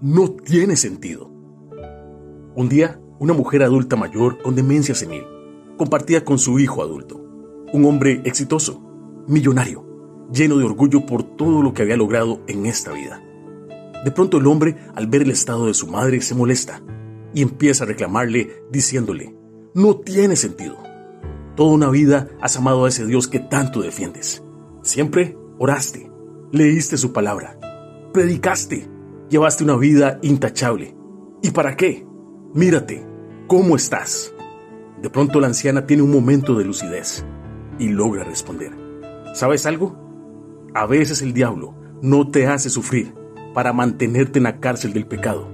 no tiene sentido. Un día, una mujer adulta mayor con demencia senil compartía con su hijo adulto, un hombre exitoso, millonario, lleno de orgullo por todo lo que había logrado en esta vida. De pronto el hombre, al ver el estado de su madre, se molesta y empieza a reclamarle diciéndole, no tiene sentido. Toda una vida has amado a ese Dios que tanto defiendes. Siempre oraste, leíste su palabra, predicaste, llevaste una vida intachable. ¿Y para qué? Mírate, ¿cómo estás? De pronto la anciana tiene un momento de lucidez y logra responder. ¿Sabes algo? A veces el diablo no te hace sufrir para mantenerte en la cárcel del pecado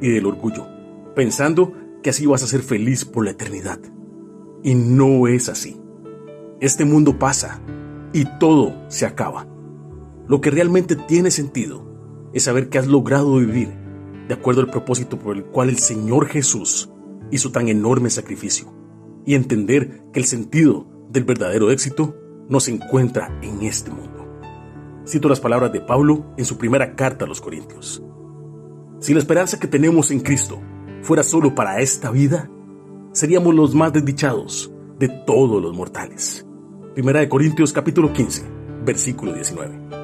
y del orgullo, pensando que así vas a ser feliz por la eternidad. Y no es así. Este mundo pasa y todo se acaba. Lo que realmente tiene sentido es saber que has logrado vivir de acuerdo al propósito por el cual el Señor Jesús hizo tan enorme sacrificio y entender que el sentido del verdadero éxito no se encuentra en este mundo. Cito las palabras de Pablo en su primera carta a los Corintios. Si la esperanza que tenemos en Cristo fuera solo para esta vida, seríamos los más desdichados de todos los mortales. Primera de Corintios capítulo 15, versículo 19.